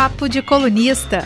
Papo de Colunista.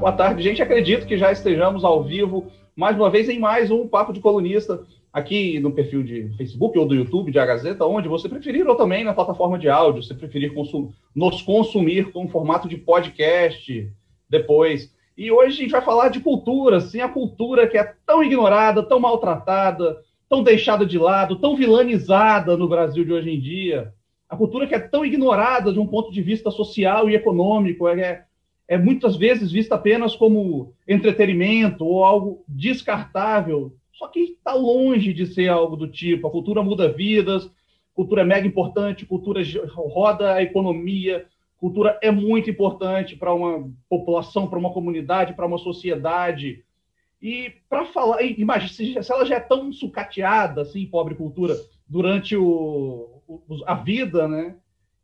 Boa tarde, gente. Acredito que já estejamos ao vivo mais uma vez em mais um Papo de Colunista aqui no perfil de Facebook ou do YouTube de A Gazeta, onde você preferir, ou também na plataforma de áudio, se preferir consum nos consumir com formato de podcast depois. E hoje a gente vai falar de cultura, sim, a cultura que é tão ignorada, tão maltratada, tão deixada de lado, tão vilanizada no Brasil de hoje em dia. A cultura que é tão ignorada de um ponto de vista social e econômico, é, é muitas vezes vista apenas como entretenimento ou algo descartável só que está longe de ser algo do tipo. A cultura muda vidas, cultura é mega importante, cultura roda a economia, cultura é muito importante para uma população, para uma comunidade, para uma sociedade. E para falar, imagina, se ela já é tão sucateada, assim, pobre cultura, durante o, a vida, né?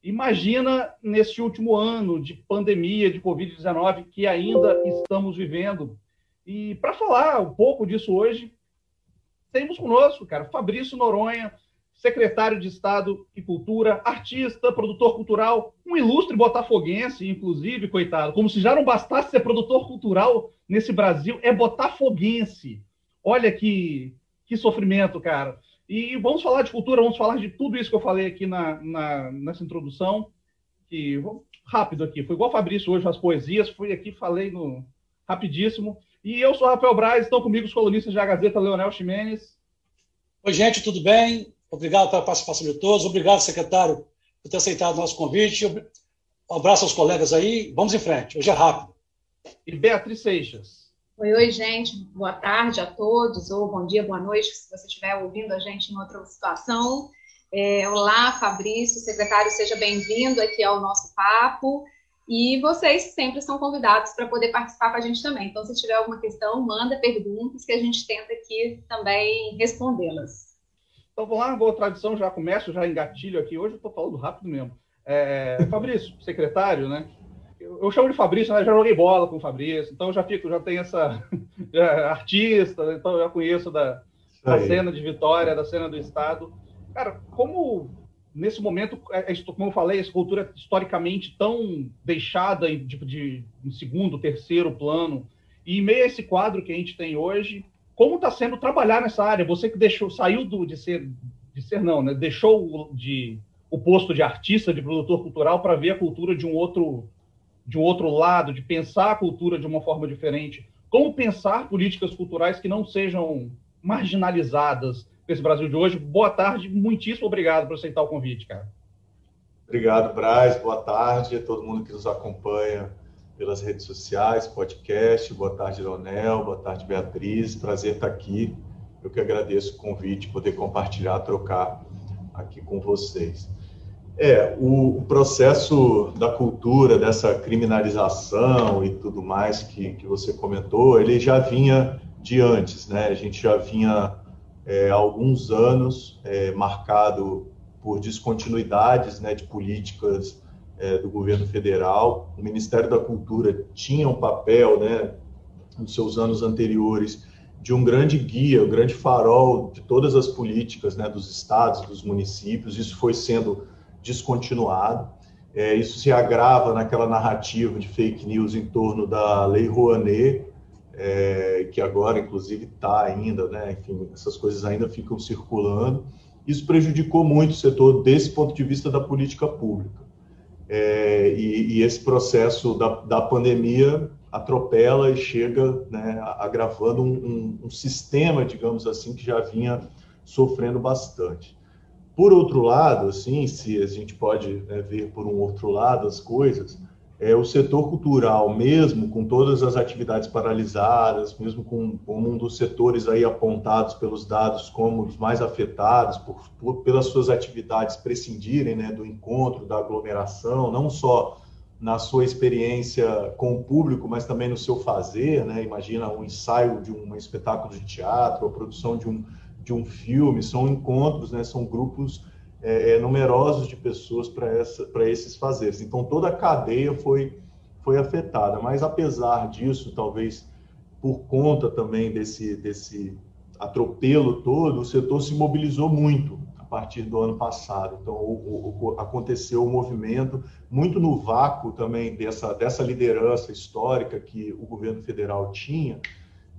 Imagina nesse último ano de pandemia, de Covid-19, que ainda estamos vivendo. E para falar um pouco disso hoje, temos conosco, cara, Fabrício Noronha, secretário de Estado e Cultura, artista, produtor cultural, um ilustre botafoguense, inclusive, coitado. Como se já não bastasse ser produtor cultural nesse Brasil, é botafoguense. Olha que, que sofrimento, cara. E vamos falar de cultura, vamos falar de tudo isso que eu falei aqui na, na nessa introdução. Que, rápido aqui, foi igual o Fabrício hoje, as poesias, fui aqui, falei no rapidíssimo. E eu sou Rafael Braz, estão comigo os colunistas da Gazeta, Leonel Ximenes. Oi, gente, tudo bem? Obrigado pela participação de todos. Obrigado, secretário, por ter aceitado o nosso convite. Um abraço aos colegas aí. Vamos em frente. Hoje é rápido. E Beatriz Seixas. Oi, oi, gente. Boa tarde a todos, ou bom dia, boa noite, se você estiver ouvindo a gente em outra situação. É, olá, Fabrício, secretário, seja bem-vindo aqui ao nosso papo. E vocês sempre são convidados para poder participar com a gente também. Então, se tiver alguma questão, manda perguntas que a gente tenta aqui também respondê-las. Então, vamos lá, boa tradição, já começo, já engatilho aqui. Hoje eu estou falando rápido mesmo. É, Fabrício, secretário, né? Eu, eu, chamo de Fabrício, né? já joguei bola com o Fabrício, então já fico, já tenho essa artista, então eu já conheço da, da cena de Vitória, da cena do Estado. Cara, como nesse momento, é, é como eu falei, essa cultura historicamente tão deixada em, tipo, de, segundo, terceiro plano, e em meio a esse quadro que a gente tem hoje, como está sendo trabalhar nessa área? Você que deixou, saiu do, de ser, de ser não, né? Deixou de o posto de artista, de produtor cultural, para ver a cultura de um outro de um outro lado, de pensar a cultura de uma forma diferente. Como pensar políticas culturais que não sejam marginalizadas, esse Brasil de hoje. Boa tarde, muitíssimo obrigado por aceitar o convite, cara. Obrigado, Braz. Boa tarde a todo mundo que nos acompanha pelas redes sociais, podcast. Boa tarde, Leonel. Boa tarde, Beatriz. Prazer estar aqui. Eu que agradeço o convite, poder compartilhar, trocar aqui com vocês. É, o, processo da cultura, dessa criminalização e tudo mais que, que você comentou, ele já vinha de antes, né? A gente já vinha é, alguns anos, é, marcado por descontinuidades né, de políticas é, do governo federal. O Ministério da Cultura tinha um papel, né, nos seus anos anteriores, de um grande guia, um grande farol de todas as políticas né, dos estados, dos municípios. Isso foi sendo descontinuado. É, isso se agrava naquela narrativa de fake news em torno da Lei Rouanet, é, que agora, inclusive, está ainda, né? Enfim, essas coisas ainda ficam circulando. Isso prejudicou muito o setor desse ponto de vista da política pública. É, e, e, esse processo da, da, pandemia atropela e chega né, agravando um, um, um sistema, digamos assim, que já vinha sofrendo bastante. Por outro lado, assim, se a gente pode né, ver por um outro lado as coisas, é, o setor cultural, mesmo com todas as atividades paralisadas, mesmo com, com, um dos setores aí apontados pelos dados como os mais afetados, por, por, pelas suas atividades prescindirem né, do encontro, da aglomeração, não só na sua experiência com o público, mas também no seu fazer, né? Imagina um ensaio de um espetáculo de teatro, a produção de um, de um filme, são encontros, né? São grupos é, é, numerosos de pessoas para esses fazeres. Então, toda a cadeia foi, foi afetada. Mas, apesar disso, talvez por conta também desse, desse atropelo todo, o setor se mobilizou muito. partir do ano passado. Então, o, o, aconteceu o um movimento muito no vácuo também dessa, dessa liderança histórica que o governo federal tinha.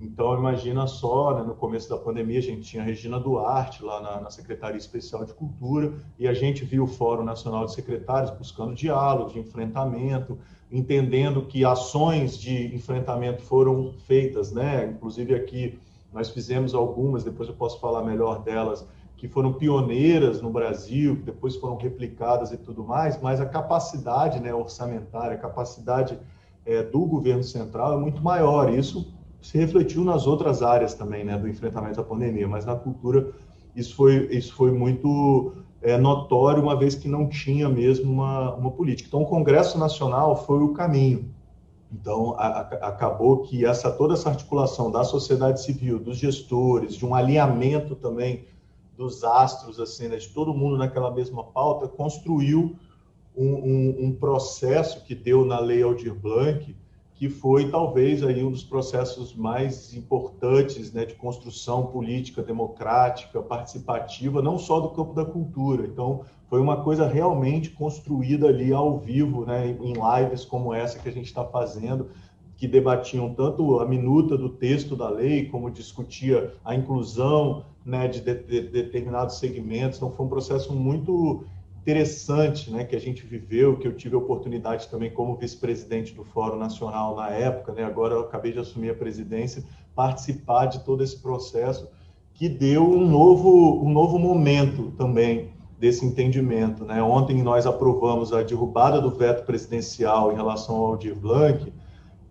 Então, imagina só, né, no começo da pandemia, a gente tinha a Regina Duarte lá na, na, Secretaria Especial de Cultura e a gente viu o Fórum Nacional de Secretários buscando diálogo, de enfrentamento, entendendo que ações de enfrentamento foram feitas, né? Inclusive aqui nós fizemos algumas, depois eu posso falar melhor delas, que foram pioneiras no Brasil, que depois foram replicadas e tudo mais, mas a capacidade né, orçamentária, a capacidade é, do governo central é muito maior. Isso se refletiu nas outras áreas também, né, do enfrentamento à pandemia, mas na cultura isso foi, isso foi muito é, notório, uma vez que não tinha mesmo uma, uma política. Então, o Congresso Nacional foi o caminho. Então, a, a, acabou que essa toda essa articulação da sociedade civil, dos gestores, de um alinhamento também dos astros, assim, né, de todo mundo naquela mesma pauta, construiu um, um, um, processo que deu na Lei Aldir Blanc, que foi talvez aí um dos processos mais importantes né, de construção política democrática, participativa, não só do campo da cultura. Então, foi uma coisa realmente construída ali ao vivo, né, em lives como essa que a gente está fazendo, que debatiam tanto a minuta do texto da lei, como discutia a inclusão né, de, de, de determinados segmentos. Então, foi um processo muito interessante né, que a gente viveu, que eu tive a oportunidade também como vice-presidente do Fórum Nacional na época, né, agora eu acabei de assumir a presidência, participar de todo esse processo que deu um novo, um novo momento também desse entendimento. Né? Ontem nós aprovamos a derrubada do veto presidencial em relação ao Aldir Blanc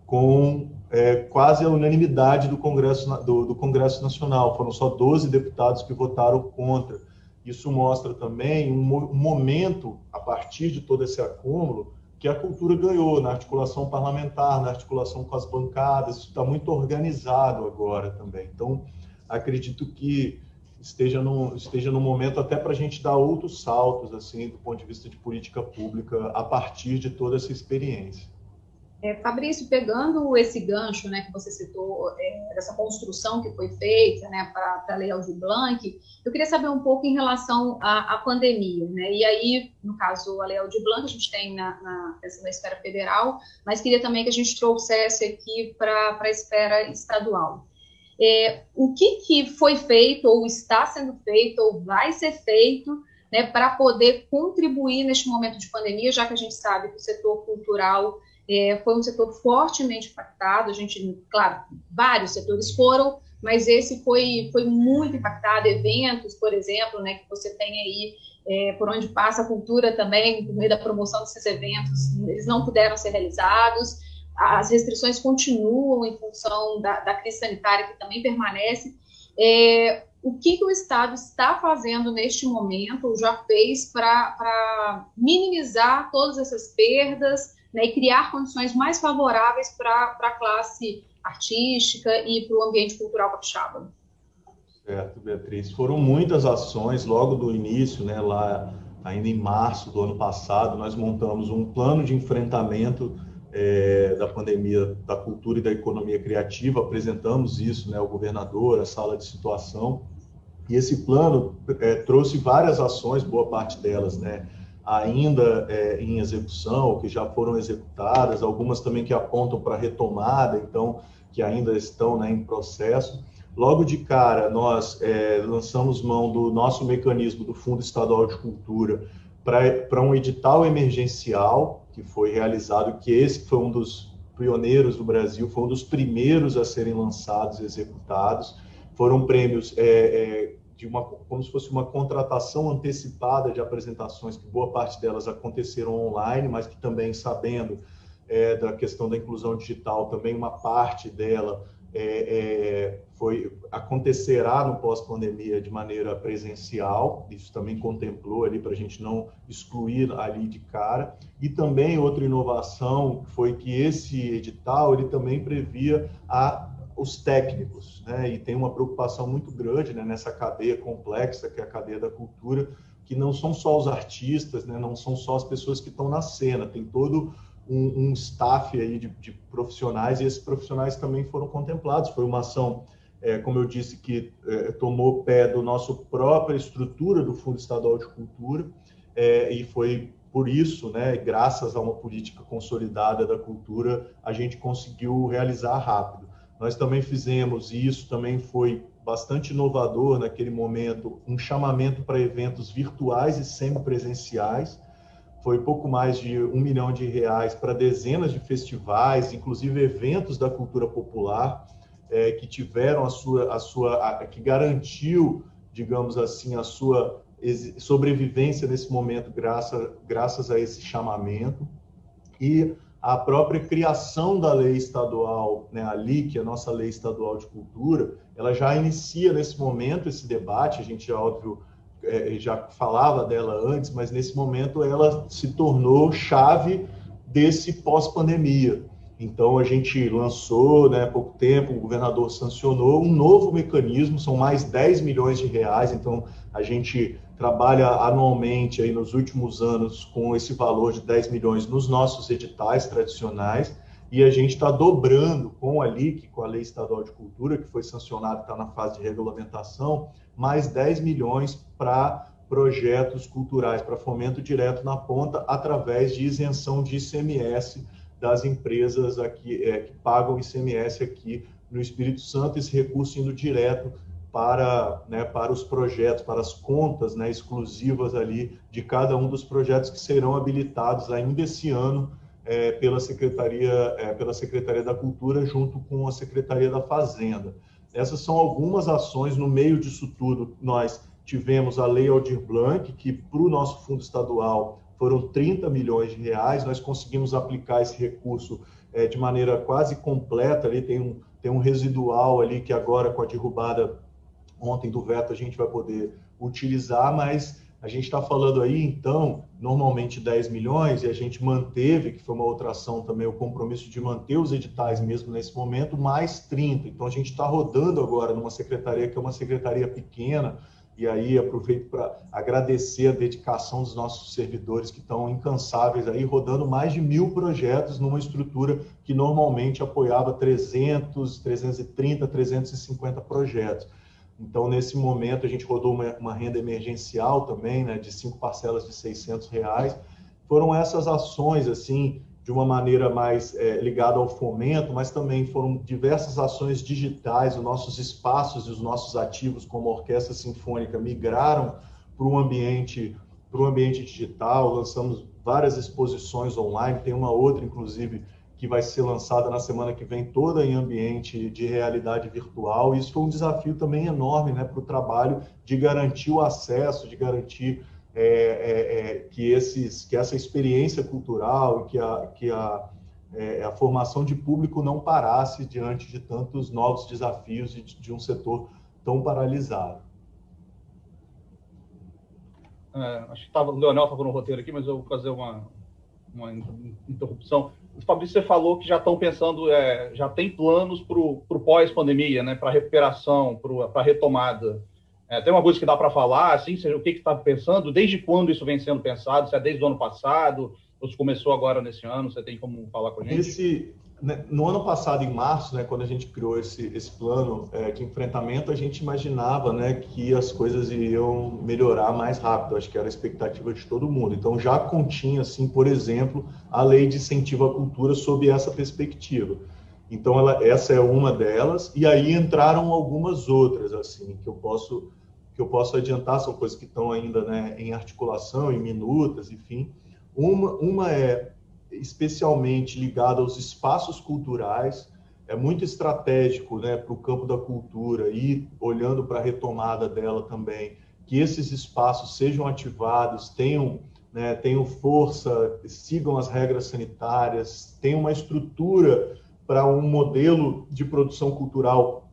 com é, quase a unanimidade do Congresso, do, do, Congresso Nacional. Foram só 12 deputados que votaram contra. Isso mostra também um, momento, a partir de todo esse acúmulo, que a cultura ganhou na articulação parlamentar, na articulação com as bancadas. Isso está muito organizado agora também. Então, acredito que esteja no, esteja no momento até para a gente dar outros saltos, assim, do ponto de vista de política pública, a partir de toda essa experiência. É, Fabrício, pegando esse gancho né, que você citou, é, dessa construção que foi feita né, para a Lei Aldir Blanc, eu queria saber um pouco em relação à, à, pandemia. Né? E aí, no caso, a Lei Aldir Blanc, a gente tem na, na, na esfera federal, mas queria também que a gente trouxesse aqui para a esfera estadual é, o que, que foi feito, ou está sendo feito, ou vai ser feito, né, para poder contribuir neste momento de pandemia, já que a gente sabe que o setor cultural é, foi um setor fortemente impactado, a gente, claro, vários setores foram, mas esse foi, foi muito impactado, eventos, por exemplo, né, que você tem aí, é, por onde passa a cultura também, por meio da promoção desses eventos, eles não puderam ser realizados, as restrições continuam em função da, da crise sanitária, que também permanece. É, o que, que, o Estado está fazendo neste momento, já fez, para minimizar todas essas perdas né, e criar condições mais favoráveis para a classe artística e para o ambiente cultural capixaba? Certo, Beatriz. Foram muitas ações logo do início, né, lá ainda em março do ano passado, nós montamos um plano de enfrentamento é, da pandemia da cultura e da economia criativa, apresentamos isso né, ao governador, a sala de situação, e esse plano é, trouxe várias ações, boa parte delas né, ainda é, em execução, que já foram executadas, algumas também que apontam para retomada, então, que ainda estão né, em processo. Logo de cara, nós é, lançamos mão do nosso mecanismo do Fundo Estadual de Cultura para um edital emergencial que foi realizado, que esse foi um dos pioneiros do Brasil, foi um dos primeiros a serem lançados e executados. Foram prêmios é, é, de uma, como se fosse uma contratação antecipada de apresentações, que boa parte delas aconteceram online, mas que também, sabendo é, da questão da inclusão digital, também uma parte dela é, é, foi acontecerá no pós-pandemia de maneira presencial, isso também contemplou ali para a gente não excluir ali de cara, e também outra inovação foi que esse edital ele também previa a os técnicos, né? E tem uma preocupação muito grande né, nessa cadeia complexa que é a cadeia da cultura, que não são só os artistas, né? Não são só as pessoas que estão na cena, tem todo um, um staff aí de, de, profissionais e esses profissionais também foram contemplados. Foi uma ação é, como eu disse, que é, tomou pé do nosso própria estrutura do Fundo Estadual de Cultura, é, e foi por isso, né, graças a uma política consolidada da cultura, a gente conseguiu realizar rápido. Nós também fizemos, e isso também foi bastante inovador naquele momento, um chamamento para eventos virtuais e semipresenciais. Foi pouco mais de um milhão de reais para dezenas de festivais, inclusive eventos da cultura popular é, que tiveram a sua, a sua, a, que garantiu, digamos assim, a sua sobrevivência nesse momento graças, graças a esse chamamento e a própria criação da lei estadual, né, a LIC, a nossa lei estadual de cultura, ela já inicia nesse momento esse debate, a gente já, óbvio, é, já falava dela antes, mas nesse momento ela se tornou chave desse pós-pandemia. Então, a gente lançou, né, há pouco tempo, o governador sancionou um novo mecanismo, são mais 10 milhões de reais. Então, a gente trabalha anualmente, aí, nos últimos anos, com esse valor de 10 milhões nos nossos editais tradicionais. E a gente está dobrando com a LIC, com a Lei Estadual de Cultura, que foi sancionada, está na fase de regulamentação, mais 10 milhões para projetos culturais, para fomento direto na ponta, através de isenção de ICMS das empresas aqui é, que pagam ICMS aqui no Espírito Santo, esse recurso indo direto para, né, para os projetos, para as contas né, exclusivas ali de cada um dos projetos que serão habilitados ainda esse ano é, pela Secretaria é, pela Secretaria da Cultura junto com a Secretaria da Fazenda. Essas são algumas ações no meio disso tudo. Nós tivemos a Lei Aldir Blanc, que para o nosso fundo estadual foram 30 milhões de reais. Nós conseguimos aplicar esse recurso é, de maneira quase completa. Ali tem um, tem um residual ali que agora, com a derrubada ontem do veto, a gente vai poder utilizar, mas a gente está falando aí, então, normalmente 10 milhões, e a gente manteve, que foi uma outra ação também, o compromisso de manter os editais mesmo nesse momento, mais 30. Então, a gente está rodando agora numa secretaria que é uma secretaria pequena, e aí aproveito para agradecer a dedicação dos nossos servidores que estão incansáveis aí, rodando mais de mil projetos numa estrutura que normalmente apoiava 300, 330, 350 projetos. Então, nesse momento, a gente rodou uma, uma renda emergencial também, né, de cinco parcelas de 600 reais. Foram essas ações, assim, de uma maneira mais é, ligada ao fomento, mas também foram diversas ações digitais, os nossos espaços e os nossos ativos como orquestra sinfônica migraram para um ambiente para o ambiente digital, lançamos várias exposições online, tem uma outra inclusive que vai ser lançada na semana que vem toda em ambiente de realidade virtual. Isso foi um desafio também enorme, né, para o trabalho de garantir o acesso, de garantir é, é, é, que, esses, que essa experiência cultural e que, a, que a, é, a formação de público não parasse diante de tantos novos desafios de, de um setor tão paralisado. É, acho que tava, o Leonel estava no roteiro aqui, mas eu vou fazer uma, uma interrupção. O Fabrício, você falou que já estão pensando, é, já tem planos para o pós-pandemia, né, para recuperação, para a retomada. É, tem uma coisa que dá para falar, assim, seja, o que está pensando, desde quando isso vem sendo pensado, se é desde o ano passado, ou se começou agora nesse ano, você tem como falar com a gente? Esse, né, no ano passado, em março, né, quando a gente criou esse, esse plano é, de enfrentamento, a gente imaginava né, que as coisas iriam melhorar mais rápido, acho que era a expectativa de todo mundo. Então, já continha, assim, por exemplo, a lei de incentivo à cultura sob essa perspectiva. Então, ela, essa é uma delas, e aí entraram algumas outras, assim, que eu posso que eu posso adiantar, são coisas que estão ainda né, em articulação, em minutas, enfim. Uma, uma é especialmente ligada aos espaços culturais, é muito estratégico né, para o campo da cultura e olhando para a retomada dela também, que esses espaços sejam ativados, tenham, né, tenham força, sigam as regras sanitárias, tenham uma estrutura para um modelo de produção cultural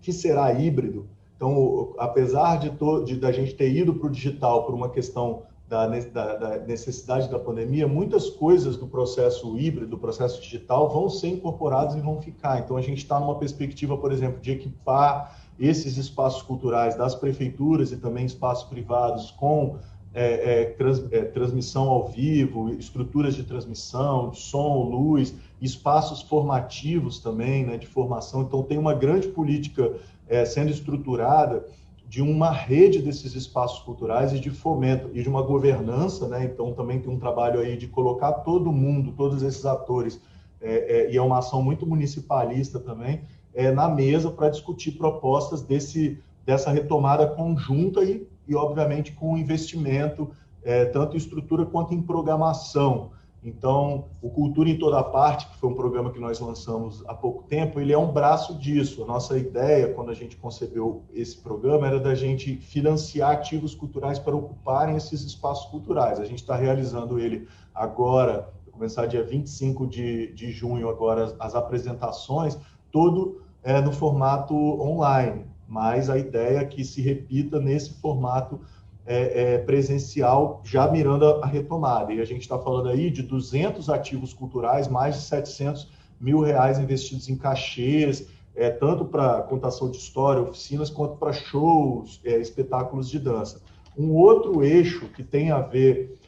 que será híbrido, então, apesar de, de da gente ter ido para o digital por uma questão da, da, da, necessidade da pandemia, muitas coisas do processo híbrido, do processo digital, vão ser incorporadas e vão ficar. Então, a gente está numa perspectiva, por exemplo, de equipar esses espaços culturais das prefeituras e também espaços privados com é, é, trans, é, transmissão ao vivo, estruturas de transmissão, som, luz, espaços formativos também, né, de formação. Então, tem uma grande política é, sendo estruturada de uma rede desses espaços culturais e de fomento e de uma governança, né? Então também tem um trabalho aí de colocar todo mundo, todos esses atores, é, é, e é uma ação muito municipalista também, é, na mesa para discutir propostas desse dessa retomada conjunta e, e obviamente com investimento é, tanto em estrutura quanto em programação. Então, o Cultura em Toda Parte, que foi um programa que nós lançamos há pouco tempo, ele é um braço disso. A nossa ideia, quando a gente concebeu esse programa, era da gente financiar ativos culturais para ocuparem esses espaços culturais. A gente está realizando ele agora, começar dia 25 de, de junho, agora as, as apresentações, todo é, no formato online, mas a ideia é que se repita nesse formato é, é, presencial, já mirando a, a, retomada. E a gente está falando aí de 200 ativos culturais, mais de 700 mil reais investidos em cachês, é, tanto para contação de história, oficinas, quanto para shows, é, espetáculos de dança. Um outro eixo que tem a ver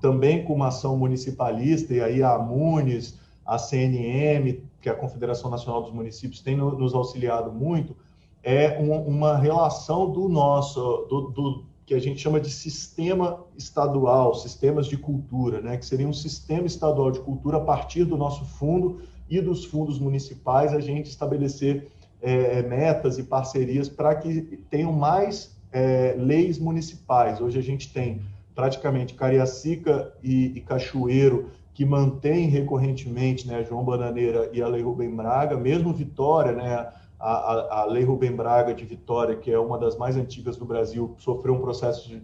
também com uma ação municipalista, e aí a Amunes, a CNM, que é a Confederação Nacional dos Municípios, tem nos auxiliado muito, é uma relação do nosso, do, do, que a gente chama de sistema estadual, sistemas de cultura, né? que seria um sistema estadual de cultura a partir do nosso fundo e dos fundos municipais, a gente estabelecer é, metas e parcerias para que tenham mais é, leis municipais. Hoje a gente tem praticamente Cariacica e, e Cachoeiro que mantém recorrentemente, né, João Bananeira e a Lei Rubem Braga, mesmo Vitória, né, a, a, Lei Rubem Braga de Vitória, que é uma das mais antigas do Brasil, sofreu um processo de,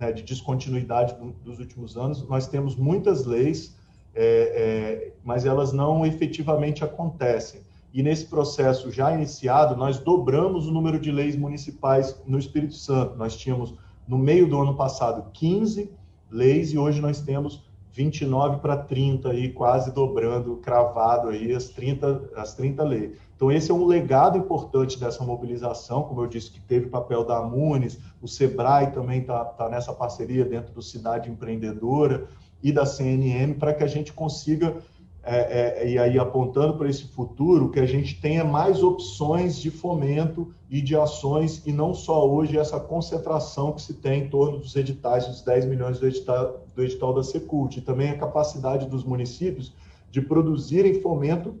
né, de descontinuidade dos últimos anos. Nós temos muitas leis, é, é, mas elas não efetivamente acontecem. E nesse processo já iniciado, nós dobramos o número de leis municipais no Espírito Santo. Nós tínhamos, no meio do ano passado, 15 leis e hoje nós temos 29 para 30, aí, quase dobrando, cravado aí as 30, as 30 leis. Então, esse é um legado importante dessa mobilização, como eu disse, que teve papel da Amunes, o Sebrae também está tá nessa parceria dentro do Cidade Empreendedora e da CNM, para que a gente consiga, é, é, e aí apontando para esse futuro, que a gente tenha mais opções de fomento e de ações, e não só hoje essa concentração que se tem em torno dos editais, dos 10 milhões do edital, do edital da Secult, e também a capacidade dos municípios de produzirem fomento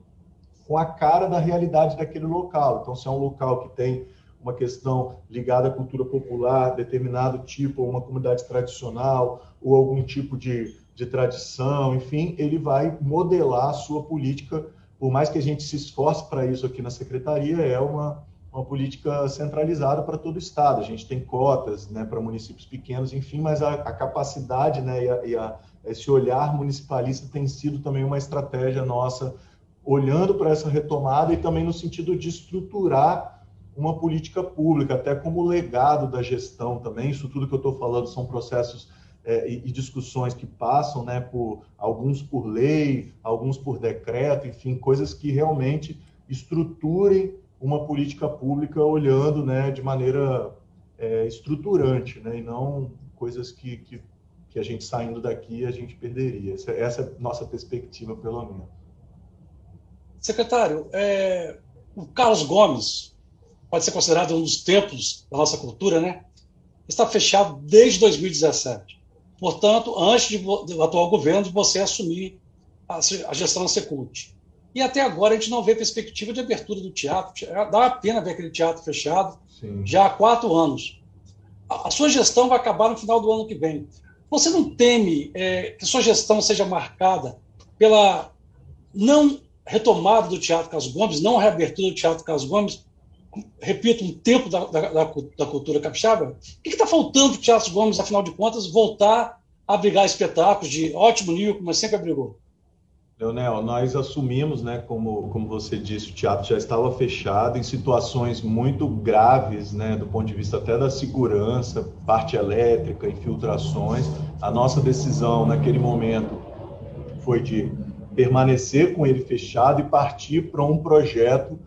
com a cara da realidade daquele local. Então, se é um local que tem uma questão ligada à cultura popular, determinado tipo, ou uma comunidade tradicional, ou algum tipo de, de tradição, enfim, ele vai modelar a sua política, por mais que a gente se esforce para isso aqui na secretaria, é uma, uma política centralizada para todo o estado. A gente tem cotas né, para municípios pequenos, enfim, mas a, a capacidade né, e, a, e a, esse olhar municipalista tem sido também uma estratégia nossa olhando para essa retomada e também no sentido de estruturar uma política pública, até como legado da gestão também. Isso tudo que eu estou falando são processos é, e, e, discussões que passam, né, por alguns por lei, alguns por decreto, enfim, coisas que realmente estruturem uma política pública olhando, né, de maneira é, estruturante, né, e não coisas que, que, que a gente saindo daqui a gente perderia. Essa, essa é a nossa perspectiva, pelo menos. Secretário, é, o Carlos Gomes pode ser considerado um dos templos da nossa cultura, né? Está fechado desde 2017. Portanto, antes de, do atual governo de você assumir a, a gestão da Secult. E até agora a gente não vê perspectiva de abertura do teatro. Dá uma pena ver aquele teatro fechado Sim. já há quatro anos. A, a, sua gestão vai acabar no final do ano que vem. Você não teme é, que sua gestão seja marcada pela não retomada do Teatro Carlos Gomes, não reabertura do Teatro Carlos Gomes, repito, um tempo da, da, da cultura capixaba. O que está faltando para o Teatro Gomes, afinal de contas, voltar a abrigar espetáculos de ótimo nível, como sempre abrigou? Leonel, nós assumimos, né, como, como você disse, o teatro já estava fechado em situações muito graves, né, do ponto de vista até da segurança, parte elétrica, infiltrações. A nossa decisão naquele momento foi de permanecer com ele fechado e partir para um projeto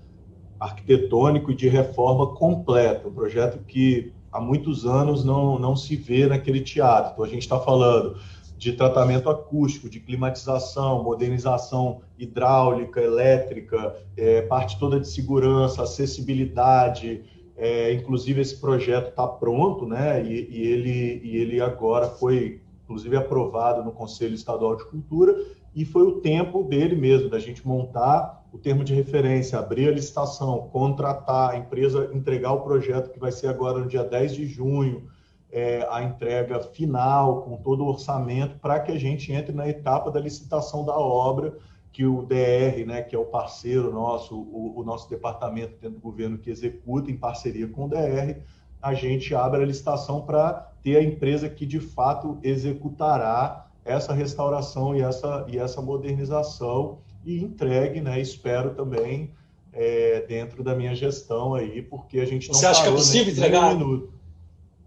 arquitetônico e de reforma completa, um projeto que há muitos anos não, não se vê naquele teatro. Então, a gente está falando de tratamento acústico, de climatização, modernização hidráulica, elétrica, é, parte toda de segurança, acessibilidade, É, inclusive, esse projeto está pronto, né? E, e, ele, e ele agora foi, inclusive, aprovado no Conselho Estadual de Cultura, e foi o tempo dele mesmo, da gente montar o termo de referência, abrir a licitação, contratar a empresa, entregar o projeto que vai ser agora no dia 10 de junho, é, a entrega final, com todo o orçamento, para que a gente entre na etapa da licitação da obra, que o DR, né, que é o parceiro nosso, o, o, nosso departamento dentro do governo que executa em parceria com o DR, a gente abre a licitação para ter a empresa que de fato executará essa restauração e essa, e essa modernização e entregue, né, espero também é, dentro da minha gestão aí, porque a gente não Você acha que é possível entregar? Um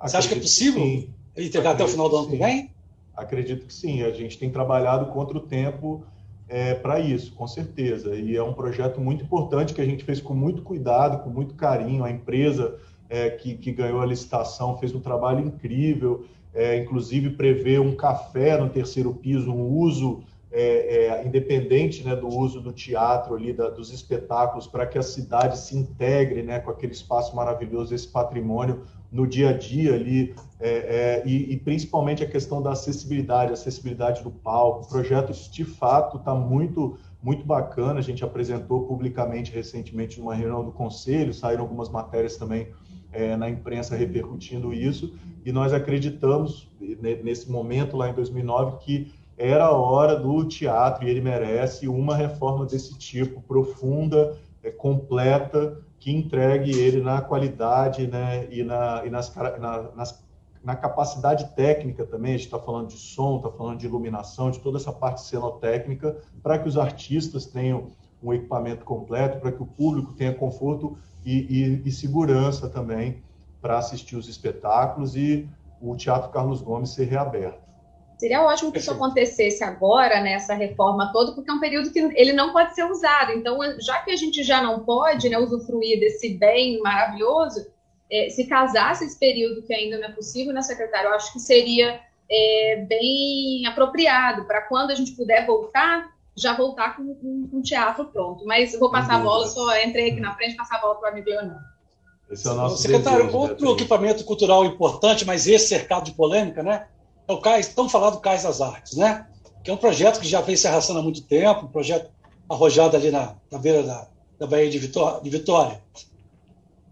Você acha que é possível entregar até o final do ano que vem? Acredito que sim. A gente tem trabalhado contra o tempo é, para isso, com certeza. E é um projeto muito importante que a gente fez com muito cuidado, com muito carinho. A empresa é, que, que, ganhou a licitação fez um trabalho incrível, é, inclusive prevê um café no terceiro piso, um uso é, é, independente né, do uso do teatro ali, da, dos espetáculos, para que a cidade se integre né, com aquele espaço maravilhoso, esse patrimônio no dia a dia ali, é, é, e, e, principalmente a questão da acessibilidade, acessibilidade do palco. O projeto, de fato, está muito, muito bacana. A gente apresentou publicamente recentemente numa reunião do conselho, saíram algumas matérias também é, na imprensa repercutindo isso, e nós acreditamos, nesse momento, lá em 2009, que era a hora do teatro, e ele merece uma reforma desse tipo, profunda, é, completa, que entregue ele na qualidade né, e, na, e nas, na, nas, na capacidade técnica também, a gente está falando de som, está falando de iluminação, de toda essa parte cenotécnica, para que os artistas tenham um equipamento completo, para que o público tenha conforto e, e, e segurança também para assistir os espetáculos e o Teatro Carlos Gomes ser reaberto. Seria ótimo que isso acontecesse agora, nessa reforma toda, porque é um período que ele não pode ser usado. Então, já que a gente já não pode né, usufruir desse bem maravilhoso, é, se casasse esse período que ainda não é possível, né, secretário? Eu acho que seria é, bem apropriado para quando a gente puder voltar, já voltar com, um teatro pronto. Mas vou passar a bola, só entrei aqui na frente, passar a bola para o amigo Leonardo. Esse é o nosso Secretário, desejo, outro equipamento cultural importante, mas esse cercado de polêmica, né? é o Cais, tão falado Cais das Artes, né? Que é um projeto que já vem se arrastando há muito tempo, um projeto arrojado ali na, na beira da, da Baía de Vitória, de Vitória.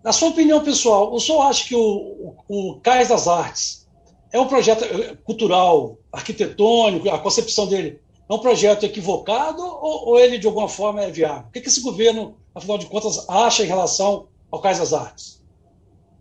Na sua opinião pessoal, o senhor acha que o, o, o Cais das Artes é um projeto eh, cultural, arquitetônico, a concepção dele é um projeto equivocado ou, ou ele de alguma forma é viável? O que, que esse governo, afinal de contas, acha em relação ao Cais das Artes?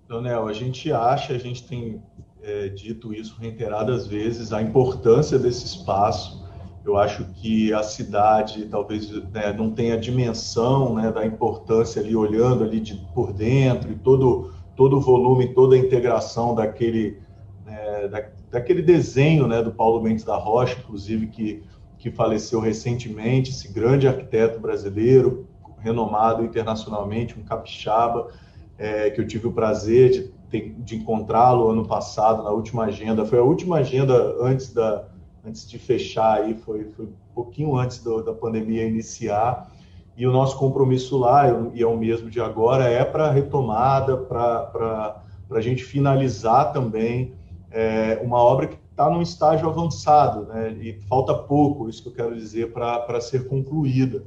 Donel, a gente acha, a gente tem é, dito isso reiteradas vezes, a importância desse espaço. Eu acho que a cidade talvez né, não tenha dimensão né, da importância ali, olhando ali de, por dentro, e todo, todo o volume, toda a integração daquele, né, da, daquele desenho né, do Paulo Mendes da Rocha, inclusive, que, que faleceu recentemente, esse grande arquiteto brasileiro, renomado internacionalmente, um capixaba, é, que eu tive o prazer de de encontrá-lo ano passado, na última agenda. Foi a última agenda antes, da, antes de fechar, aí, foi, foi um pouquinho antes do, da pandemia iniciar. E o nosso compromisso lá, e é o mesmo de agora, é para retomada, para a gente finalizar também é, uma obra que está num estágio avançado, né? e falta pouco, isso que eu quero dizer, para ser concluída.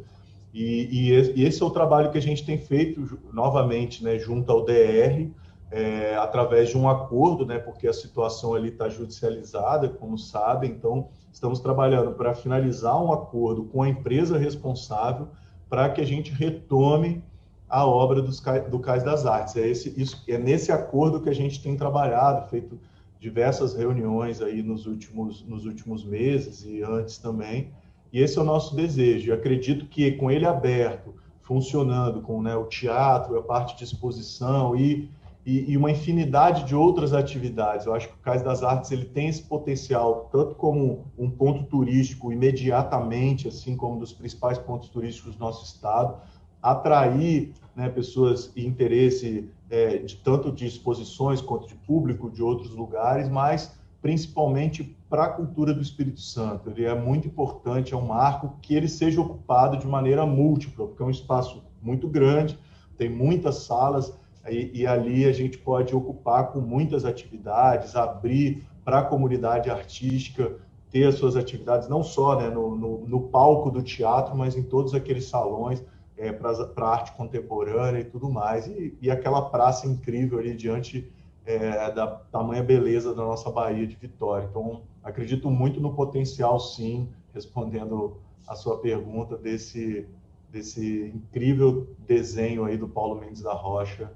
E, e, esse é o trabalho que a gente tem feito novamente, né, junto ao DR, é, através de um acordo, né, porque a situação ali está judicializada, como sabem, então estamos trabalhando para finalizar um acordo com a empresa responsável para que a gente retome a obra dos, do Cais das Artes. É, esse, isso, é nesse acordo que a gente tem trabalhado, feito diversas reuniões aí nos últimos, nos últimos meses e antes também, e esse é o nosso desejo. Eu acredito que com ele aberto, funcionando com né, o teatro, a parte de exposição e e, e, uma infinidade de outras atividades. Eu acho que o Cais das Artes ele tem esse potencial, tanto como um ponto turístico imediatamente, assim como um dos principais pontos turísticos do nosso estado, atrair né, pessoas e interesse é, de tanto de exposições quanto de público de outros lugares, mas principalmente para a cultura do Espírito Santo. Ele é muito importante, é um marco que ele seja ocupado de maneira múltipla, porque é um espaço muito grande, tem muitas salas, e, e ali a gente pode ocupar com muitas atividades, abrir para a comunidade artística ter as suas atividades, não só né, no, no, no, palco do teatro, mas em todos aqueles salões é, para arte contemporânea e tudo mais. E, e, aquela praça incrível ali diante é, da tamanha beleza da nossa Bahia de Vitória. Então, acredito muito no potencial, sim, respondendo a sua pergunta, desse, desse incrível desenho aí do Paulo Mendes da Rocha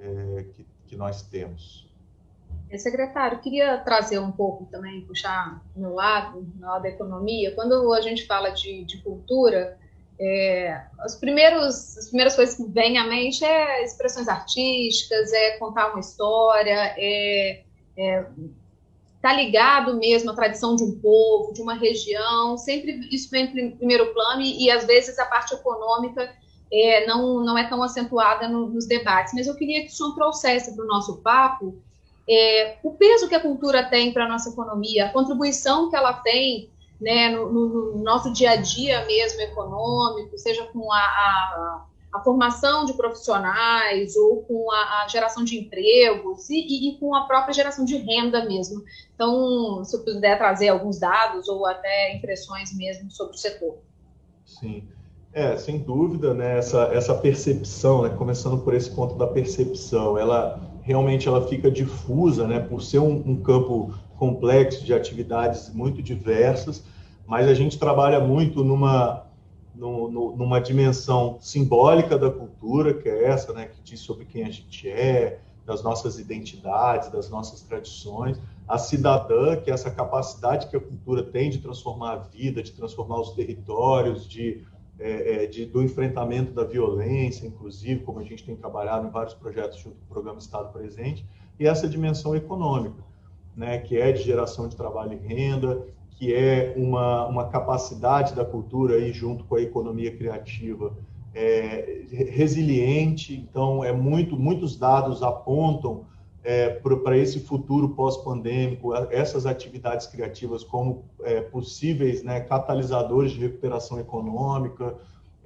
é, que, que nós temos. É, secretário, queria trazer um pouco também, puxar no lado, no lado da economia. Quando a gente fala de, de cultura, é, os primeiros, as primeiras coisas que vêm à mente é expressões artísticas, é contar uma história, é, é tá ligado mesmo à tradição de um povo, de uma região. Sempre isso vem em primeiro plano e, e às vezes a parte econômica é, não, não é tão acentuada no, nos debates. Mas eu queria que o senhor trouxesse para o nosso papo é, o peso que a cultura tem para a nossa economia, a contribuição que ela tem né, no, no, nosso dia a dia mesmo econômico, seja com a, a, a formação de profissionais ou com a, a geração de empregos e, e, e, com a própria geração de renda mesmo. Então, se eu puder trazer alguns dados ou até impressões mesmo sobre o setor. Sim. É, sem dúvida, né, essa, essa percepção, né, começando por esse ponto da percepção, ela realmente ela fica difusa, né, por ser um, um campo complexo de atividades muito diversas, mas a gente trabalha muito numa, no, no, numa dimensão simbólica da cultura, que é essa, né, que diz sobre quem a gente é, das nossas identidades, das nossas tradições, a cidadã, que é essa capacidade que a cultura tem de transformar a vida, de transformar os territórios, de é, é, de, do enfrentamento da violência, inclusive, como a gente tem trabalhado em vários projetos junto com o Programa Estado Presente, e essa dimensão econômica, né, que é de geração de trabalho e renda, que é uma, uma capacidade da cultura aí junto com a economia criativa é, resiliente. Então, é muito, muitos dados apontam é, para esse futuro pós-pandêmico, essas atividades criativas como é, possíveis né, catalisadores de recuperação econômica,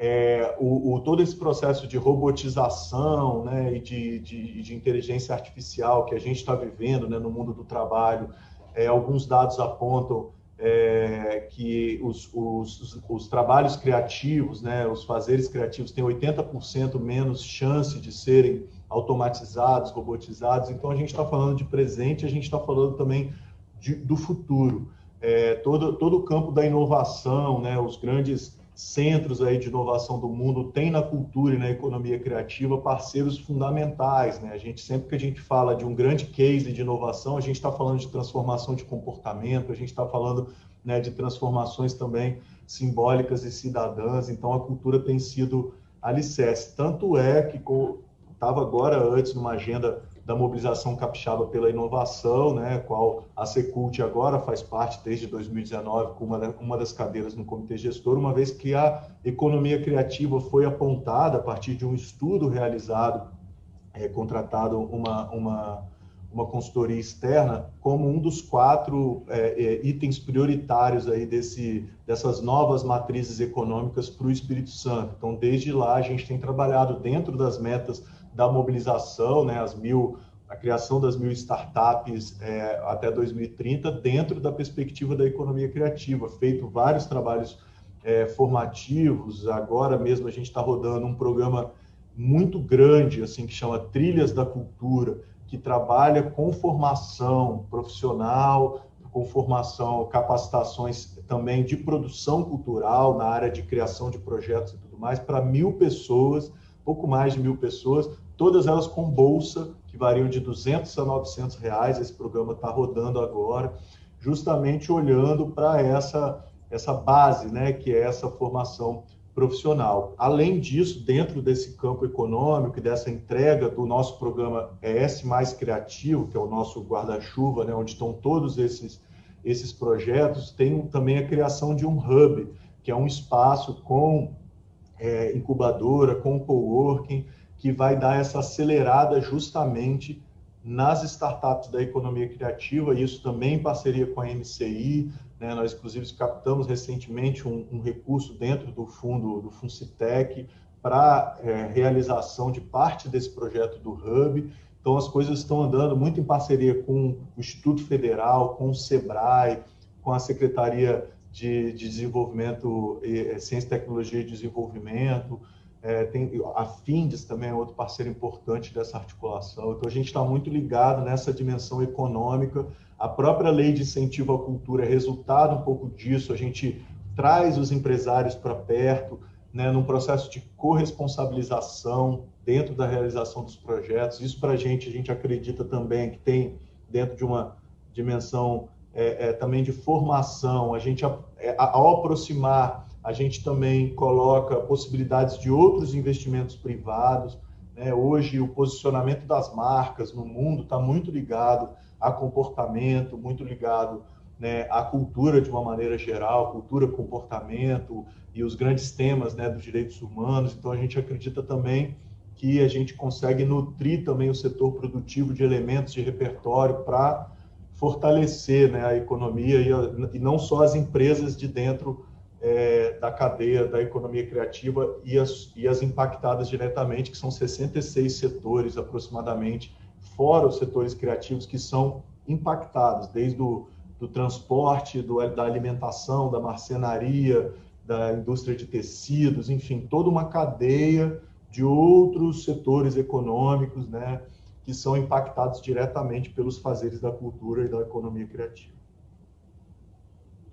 é, o, o, todo esse processo de robotização né, e de, de, de inteligência artificial que a gente está vivendo né, no mundo do trabalho, é, alguns dados apontam é, que os, os, os, trabalhos criativos, né, os fazeres criativos têm 80% menos chance de serem automatizados, robotizados. Então, a gente está falando de presente, a gente está falando também de, do futuro. É, todo, todo o campo da inovação, né, os grandes centros aí de inovação do mundo têm na cultura e na economia criativa parceiros fundamentais. Né? A gente sempre que a gente fala de um grande case de inovação, a gente está falando de transformação de comportamento, a gente está falando né, de transformações também simbólicas e cidadãs. Então, a cultura tem sido alicerce. Tanto é que estava agora antes numa agenda da mobilização capixaba pela inovação, né, qual a Secult agora faz parte desde 2019 com uma, uma das cadeiras no comitê gestor, uma vez que a economia criativa foi apontada a partir de um estudo realizado, é, contratado uma, uma, uma consultoria externa, como um dos quatro é, é, itens prioritários aí desse, dessas novas matrizes econômicas para o Espírito Santo. Então, desde lá, a gente tem trabalhado dentro das metas da mobilização, né, as mil, a criação das mil startups é, até 2030, dentro da perspectiva da economia criativa, feito vários trabalhos é, formativos. Agora mesmo a gente está rodando um programa muito grande, assim, que chama Trilhas da Cultura, que trabalha com formação profissional, com formação, capacitações também de produção cultural na área de criação de projetos e tudo mais, para mil pessoas pouco mais de mil pessoas, todas elas com bolsa, que variam de 200 a 900 reais. Esse programa está rodando agora, justamente olhando para essa, essa base, né, que é essa formação profissional. Além disso, dentro desse campo econômico e dessa entrega do nosso programa ES Mais Criativo, que é o nosso guarda-chuva, né, onde estão todos esses, esses projetos, tem também a criação de um hub, que é um espaço com é, incubadora, com coworking, que vai dar essa acelerada justamente nas startups da economia criativa, isso também em parceria com a MCI. Né? Nós, inclusive, captamos recentemente um, um, recurso dentro do fundo do Funcitec para é, realização de parte desse projeto do Hub. Então, as coisas estão andando muito em parceria com o Instituto Federal, com o SEBRAE, com a Secretaria de, de Desenvolvimento, e, Ciência, Tecnologia e Desenvolvimento. É, tem, a FINDES também é outro parceiro importante dessa articulação. Então, a gente está muito ligado nessa dimensão econômica. A própria lei de incentivo à cultura é resultado um pouco disso. A gente traz os empresários para perto, né, num processo de corresponsabilização dentro da realização dos projetos. Isso para a gente, a gente acredita também que tem dentro de uma dimensão é, é, também de formação. A gente, é, ao aproximar, a gente também coloca possibilidades de outros investimentos privados. Né? Hoje, o posicionamento das marcas no mundo está muito ligado a comportamento, muito ligado né, a cultura de uma maneira geral, cultura, comportamento e os grandes temas né, dos direitos humanos. Então, a gente acredita também que a gente consegue nutrir também o setor produtivo de elementos de repertório para fortalecer né, a economia e, a, e, não só as empresas de dentro é, da cadeia da economia criativa e as, e as impactadas diretamente, que são 66 setores aproximadamente, fora os setores criativos que são impactados, desde o do transporte, do, da alimentação, da marcenaria, da indústria de tecidos, enfim, toda uma cadeia de outros setores econômicos, né, que são impactados diretamente pelos fazeres da cultura e da economia criativa.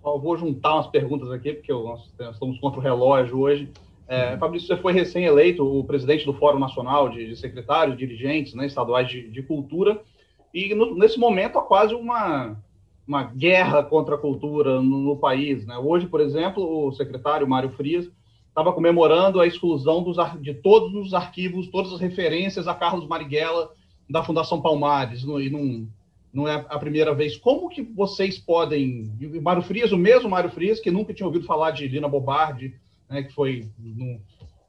Eu vou juntar umas perguntas aqui, porque nós estamos contra o relógio hoje. É, uhum. Fabrício, você foi recém-eleito o presidente do Fórum Nacional de, Secretários, dirigentes né, estaduais de, de Cultura, e no, nesse momento há quase uma, uma guerra contra a cultura no, no país. Né? Hoje, por exemplo, o secretário Mário Frias estava comemorando a exclusão dos, de todos os arquivos, todas as referências a Carlos Marighella da Fundação Palmares, no, e não, não é a primeira vez. Como que vocês podem... Mário Frias, o mesmo Mário Frias, que nunca tinha ouvido falar de Lina Bobardi, né, que foi, no,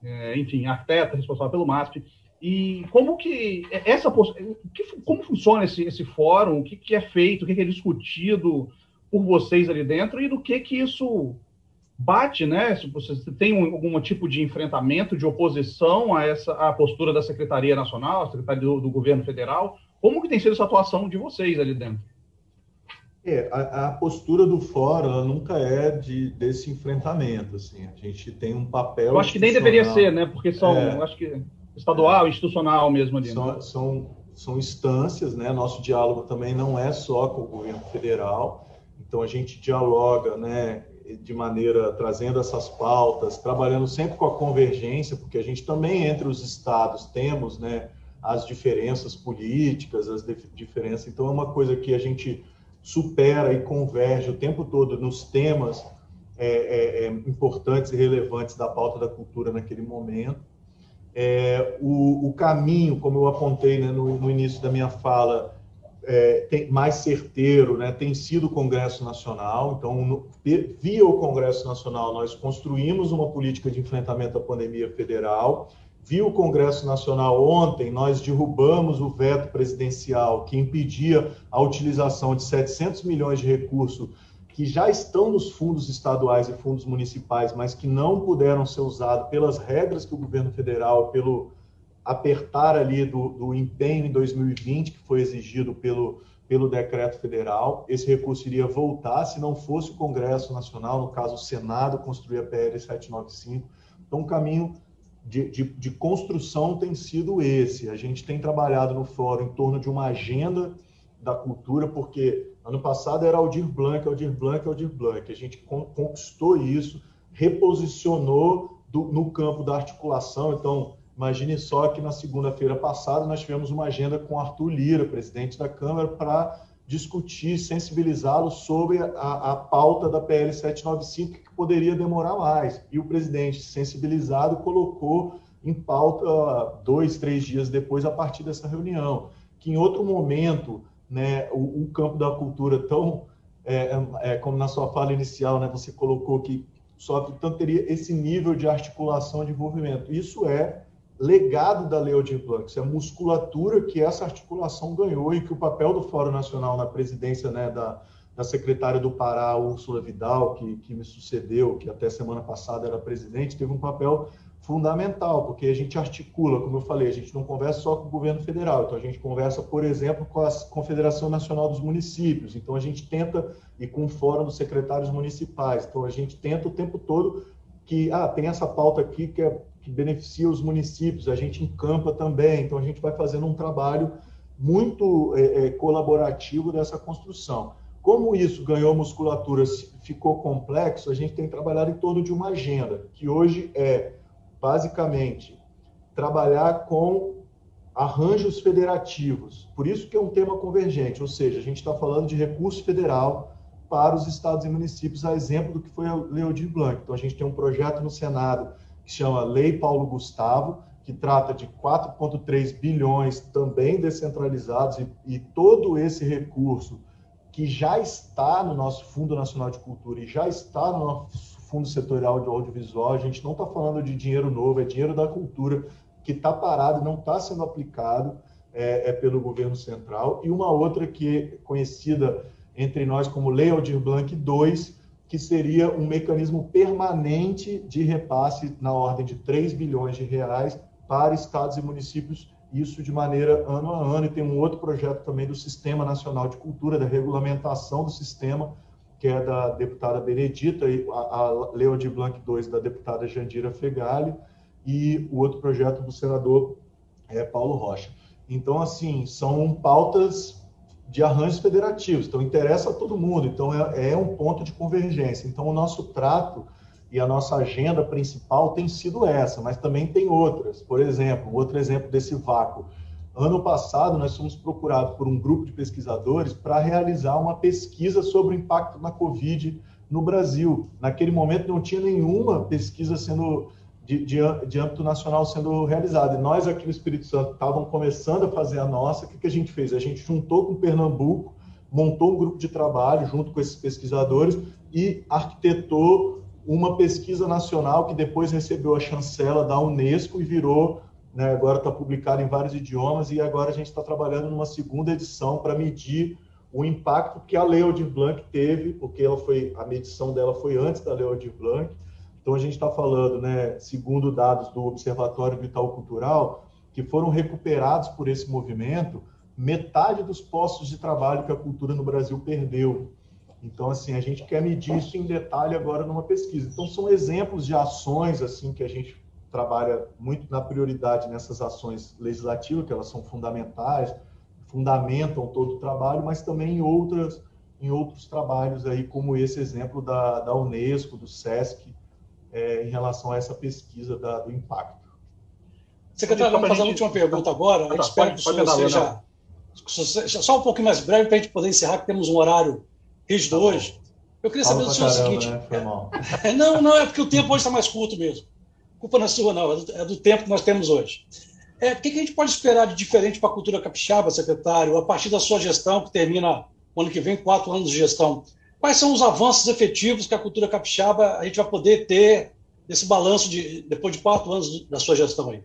é, enfim, arquiteta responsável pelo MASP, e como que essa como funciona esse, esse fórum? O que, que é feito? O que, que é discutido por vocês ali dentro e do que que isso bate, né? Se você tem um, algum tipo de enfrentamento, de oposição a essa a postura da Secretaria Nacional, a Secretaria do, do Governo Federal, como que tem sido essa atuação de vocês ali dentro? É, a, a postura do fórum nunca é de, desse enfrentamento, assim. A gente tem um papel. Eu acho que nem deveria ser, né? Porque são, é, acho que estadual, é. institucional mesmo ali. São, né? são, são instâncias, né? Nosso diálogo também não é só com o governo federal, então a gente dialoga, né? De maneira trazendo essas pautas, trabalhando sempre com a convergência, porque a gente também entre os estados temos, né? As diferenças políticas, as diferenças. Então é uma coisa que a gente supera e converge o tempo todo nos temas é, é, é, importantes e relevantes da pauta da cultura naquele momento. É, o, o, caminho, como eu apontei né, no, no, início da minha fala, é, tem, mais certeiro né, tem sido o Congresso Nacional. Então, no, via o Congresso Nacional, nós construímos uma política de enfrentamento à pandemia federal. Via o Congresso Nacional ontem, nós derrubamos o veto presidencial que impedia a utilização de 700 milhões de recursos que já estão nos fundos estaduais e fundos municipais, mas que não puderam ser usados pelas regras que o governo federal, pelo apertar ali do, do empenho em 2020, que foi exigido pelo, pelo decreto federal. Esse recurso iria voltar se não fosse o Congresso Nacional, no caso o Senado, construir a PL 795. Então, o caminho de, de, de construção tem sido esse. A gente tem trabalhado no fórum em torno de uma agenda da cultura, porque ano passado era Aldir Blanc, Aldir Blanc, Aldir Blanc. A gente conquistou isso, reposicionou do, no campo da articulação. Então, imagine só que na segunda-feira passada nós tivemos uma agenda com Arthur Lira, presidente da Câmara, para discutir, sensibilizá-lo sobre a, a, pauta da PL 795, que poderia demorar mais. E o presidente, sensibilizado, colocou em pauta dois, três dias depois, a partir dessa reunião. Que em outro momento né, o, o campo da cultura tão, é, é, como na sua fala inicial, né, você colocou que só então teria esse nível de articulação de envolvimento. Isso é legado da Lei Blanc, isso é musculatura que essa articulação ganhou e que o papel do Fórum Nacional na presidência né, da, da secretária do Pará, Úrsula Vidal, que, que me sucedeu, que até semana passada era presidente, teve um papel fundamental, porque a gente articula, como eu falei, a gente não conversa só com o governo federal, então a gente conversa, por exemplo, com a Confederação Nacional dos Municípios, então a gente tenta, e com o Fórum dos Secretários Municipais, então a gente tenta o tempo todo que, ah, tem essa pauta aqui que, é, que beneficia os municípios, a gente encampa também, então a gente vai fazendo um trabalho muito é, é, colaborativo dessa construção. Como isso ganhou musculatura, ficou complexo, a gente tem trabalhado em torno de uma agenda, que hoje é basicamente, trabalhar com arranjos federativos. Por isso que é um tema convergente, ou seja, a gente está falando de recurso federal para os estados e municípios, a exemplo do que foi a Leodir Blanc. Então, a gente tem um projeto no Senado que chama Lei Paulo Gustavo, que trata de 4,3 bilhões também descentralizados, e, e todo esse recurso que já está no nosso Fundo Nacional de Cultura e já está no nosso fundo setorial de audiovisual, a gente não está falando de dinheiro novo, é dinheiro da cultura que está parado, não está sendo aplicado é, é, pelo governo central. E uma outra que é conhecida entre nós como Lei Aldir Blanc II, que seria um mecanismo permanente de repasse na ordem de 3 bilhões de reais para estados e municípios, isso de maneira ano a ano. E tem um outro projeto também do Sistema Nacional de Cultura, da regulamentação do sistema, que é da deputada Benedita, e a, a Leo de Blanc II, da deputada Jandira Fegali, e o outro projeto do senador é, Paulo Rocha. Então, assim, são pautas de arranjos federativos, então interessa a todo mundo, então é, é um ponto de convergência. Então, o nosso trato e a nossa agenda principal tem sido essa, mas também tem outras. Por exemplo, outro exemplo desse vácuo Ano passado, nós fomos procurados por um grupo de pesquisadores para realizar uma pesquisa sobre o impacto da Covid no Brasil. Naquele momento, não tinha nenhuma pesquisa sendo de, de, de âmbito nacional sendo realizada. E nós, aqui no Espírito Santo, estávamos começando a fazer a nossa. O que, que a gente fez? A gente juntou com Pernambuco, montou um grupo de trabalho junto com esses pesquisadores e arquitetou uma pesquisa nacional que depois recebeu a chancela da Unesco e virou né, agora está publicado em vários idiomas e agora a gente está trabalhando numa segunda edição para medir o impacto que a Lei Aldir Blanc teve, porque ela foi a medição dela foi antes da Lei Aldir Blanc. Então a gente está falando, né, segundo dados do Observatório Vital Cultural, que foram recuperados por esse movimento metade dos postos de trabalho que a cultura no Brasil perdeu. Então, assim, a gente quer medir isso em detalhe agora numa pesquisa. Então, são exemplos de ações, assim, que a gente trabalha muito na prioridade nessas ações legislativas, que elas são fundamentais, fundamentam todo o trabalho, mas também em outras em outros trabalhos aí, como esse exemplo da, da Unesco, do SESC, é, em relação a essa pesquisa da, do impacto. Secretário, vamos fazer a última pergunta agora. Eu espero que o senhor seja, seja só um pouquinho mais breve para a gente poder encerrar, que temos um horário rígido tá hoje. Eu queria saber do senhor o seguinte. Né? não, não, é porque o tempo hoje está mais curto mesmo culpa não é sua, não, é do tempo que nós temos hoje. É, o que, a gente pode esperar de diferente para a cultura capixaba, secretário, a partir da sua gestão, que termina o ano que vem, quatro anos de gestão? Quais são os avanços efetivos que a cultura capixaba a gente vai poder ter nesse balanço de depois de quatro anos da sua gestão aí?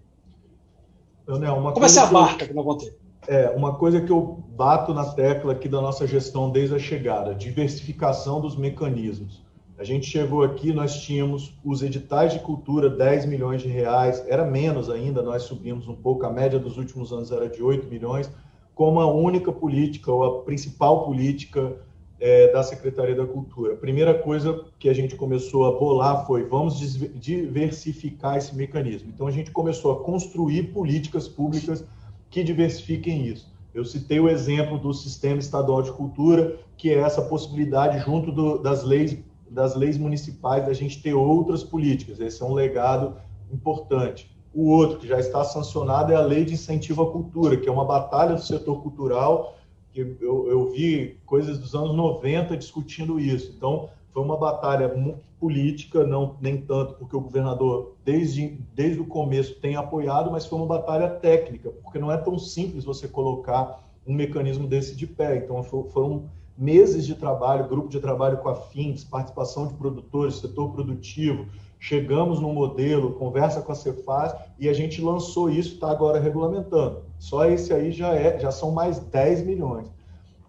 Leonel, uma Como é a marca que vamos ter? É, uma coisa que eu bato na tecla aqui da nossa gestão desde a chegada, diversificação dos mecanismos. A gente chegou aqui, nós tínhamos os editais de cultura, 10 milhões de reais, era menos ainda, nós subimos um pouco, a média dos últimos anos era de 8 milhões, como a única política, ou a principal política é, da Secretaria da Cultura. A primeira coisa que a gente começou a bolar foi, vamos diversificar esse mecanismo. Então, a gente começou a construir políticas públicas que diversifiquem isso. Eu citei o exemplo do Sistema Estadual de Cultura, que é essa possibilidade, junto do, das leis das leis municipais, da gente ter outras políticas. Esse é um legado importante. O outro, que já está sancionado, é a Lei de Incentivo à Cultura, que é uma batalha do setor cultural, eu, eu vi coisas dos anos 90 discutindo isso. Então, foi uma batalha política, não nem tanto porque o governador, desde, desde o começo, tem apoiado, mas foi uma batalha técnica, porque não é tão simples você colocar um mecanismo desse de pé. Então, foram meses de trabalho, grupo de trabalho com a FINDS, participação de produtores, setor produtivo, chegamos no modelo, conversa com a Cefaz e a gente lançou isso, está agora regulamentando. Só esse aí já é, já são mais 10 milhões.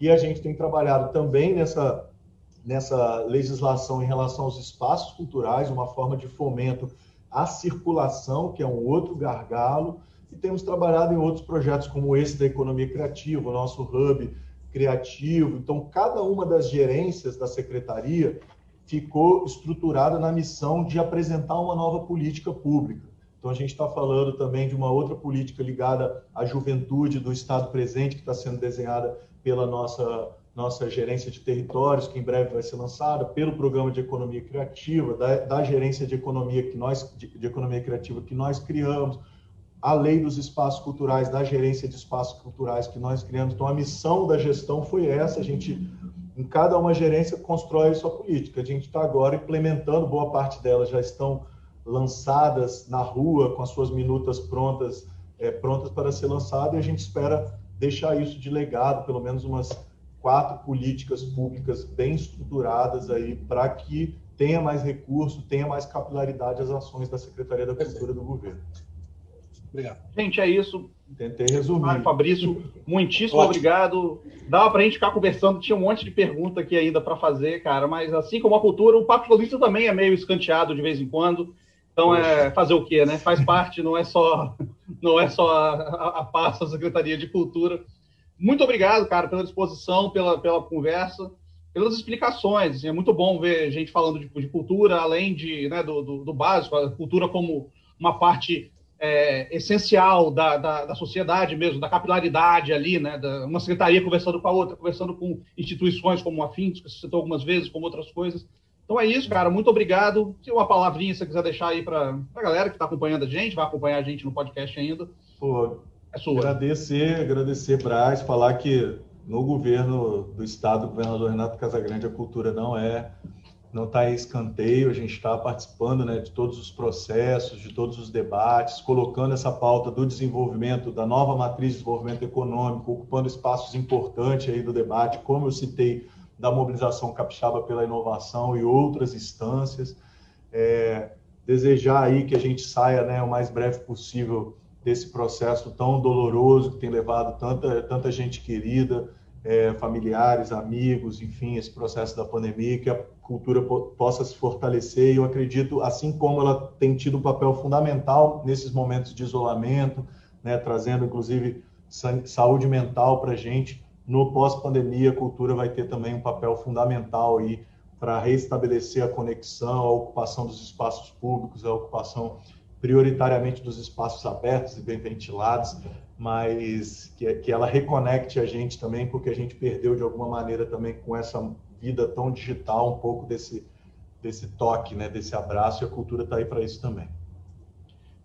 E a gente tem trabalhado também nessa nessa legislação em relação aos espaços culturais, uma forma de fomento à circulação, que é um outro gargalo, e temos trabalhado em outros projetos como esse da economia criativa, o nosso hub criativo. Então, cada uma das gerências da secretaria ficou estruturada na missão de apresentar uma nova política pública. Então, a gente está falando também de uma outra política ligada à juventude do Estado presente, que está sendo desenhada pela nossa, nossa gerência de territórios, que em breve vai ser lançada, pelo programa de economia criativa, da, da gerência de economia, que nós, de, de economia criativa que nós criamos, a lei dos espaços culturais, da gerência de espaços culturais que nós criamos. Então, a missão da gestão foi essa, a gente em cada uma gerência constrói a sua política. A gente está agora implementando, boa parte delas já estão lançadas na rua com as suas minutas prontas, é, prontas para ser lançada e a gente espera deixar isso de legado, pelo menos umas quatro políticas públicas bem estruturadas aí para que tenha mais recurso, tenha mais capilaridade as ações da Secretaria da Cultura do governo. Obrigado. Gente, é isso. Tentei resumir. Mário Fabrício, muitíssimo Ótimo. obrigado. Dava para a gente ficar conversando, tinha um monte de pergunta aqui ainda para fazer, cara, mas assim como a cultura, o Papo Colista também é meio escanteado de vez em quando. Então é fazer o quê, né? Faz parte, não é só não é só a, a pasta, a Secretaria de Cultura. Muito obrigado, cara, pela disposição, pela, pela conversa, pelas explicações. Assim, é muito bom ver gente falando de, de cultura, além de, né, do, do, do, básico, a cultura como uma parte é, essencial da, da, da, sociedade mesmo, da capilaridade ali, né? Da, uma secretaria conversando com a outra, conversando com instituições como a FINTS, que você citou algumas vezes, como outras coisas. Então é isso, cara. Muito obrigado. Se uma palavrinha você quiser deixar aí para a galera que está acompanhando a gente, vai acompanhar a gente no podcast ainda. Pô, é sua. Agradecer, agradecer, Braz, falar que no governo do estado, do governador Renato Casagrande, a cultura não é não está em escanteio, a gente está participando né, de todos os processos, de todos os debates, colocando essa pauta do desenvolvimento, da nova matriz de desenvolvimento econômico, ocupando espaços importantes aí do debate, como eu citei, da mobilização capixaba pela inovação e outras instâncias. É, desejar aí que a gente saia né, o mais breve possível desse processo tão doloroso que tem levado tanta, tanta gente querida, é, familiares, amigos, enfim, esse processo da pandemia, que a cultura po possa se fortalecer. E eu acredito, assim como ela tem tido um papel fundamental nesses momentos de isolamento, né, trazendo inclusive saúde mental para a gente, no pós-pandemia, a cultura vai ter também um papel fundamental aí para restabelecer a conexão, a ocupação dos espaços públicos, a ocupação prioritariamente dos espaços abertos e bem ventilados, mas que, que ela reconecte a gente também, porque a gente perdeu de alguma maneira também com essa vida tão digital um pouco desse desse toque, né, desse abraço, e a cultura está aí para isso também.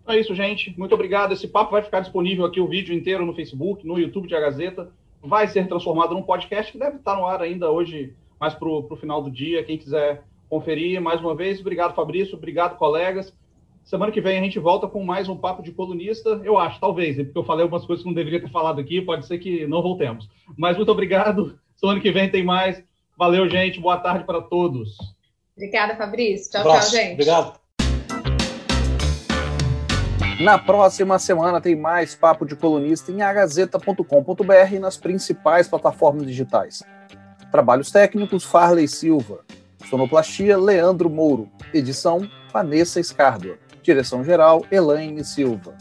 É isso, gente. Muito obrigado. Esse papo vai ficar disponível aqui o vídeo inteiro no Facebook, no YouTube de A Gazeta vai ser transformado num podcast que deve estar no ar ainda hoje, mais para o final do dia. Quem quiser conferir, mais uma vez, obrigado, Fabrício, obrigado, colegas. Semana que vem a gente volta com mais um papo de colunista, eu acho, talvez, porque eu falei algumas coisas que não deveria ter falado aqui, pode ser que não voltemos. Mas muito obrigado. Semana que vem tem mais. Valeu, gente. Boa tarde para todos. Obrigada, Fabrício. Tchau, tchau, gente. Obrigado. Na próxima semana tem mais Papo de Colunista em agazeta.com.br e nas principais plataformas digitais. Trabalhos técnicos Farley Silva. Sonoplastia Leandro Mouro. Edição Vanessa Escárdua. Direção geral Elaine Silva.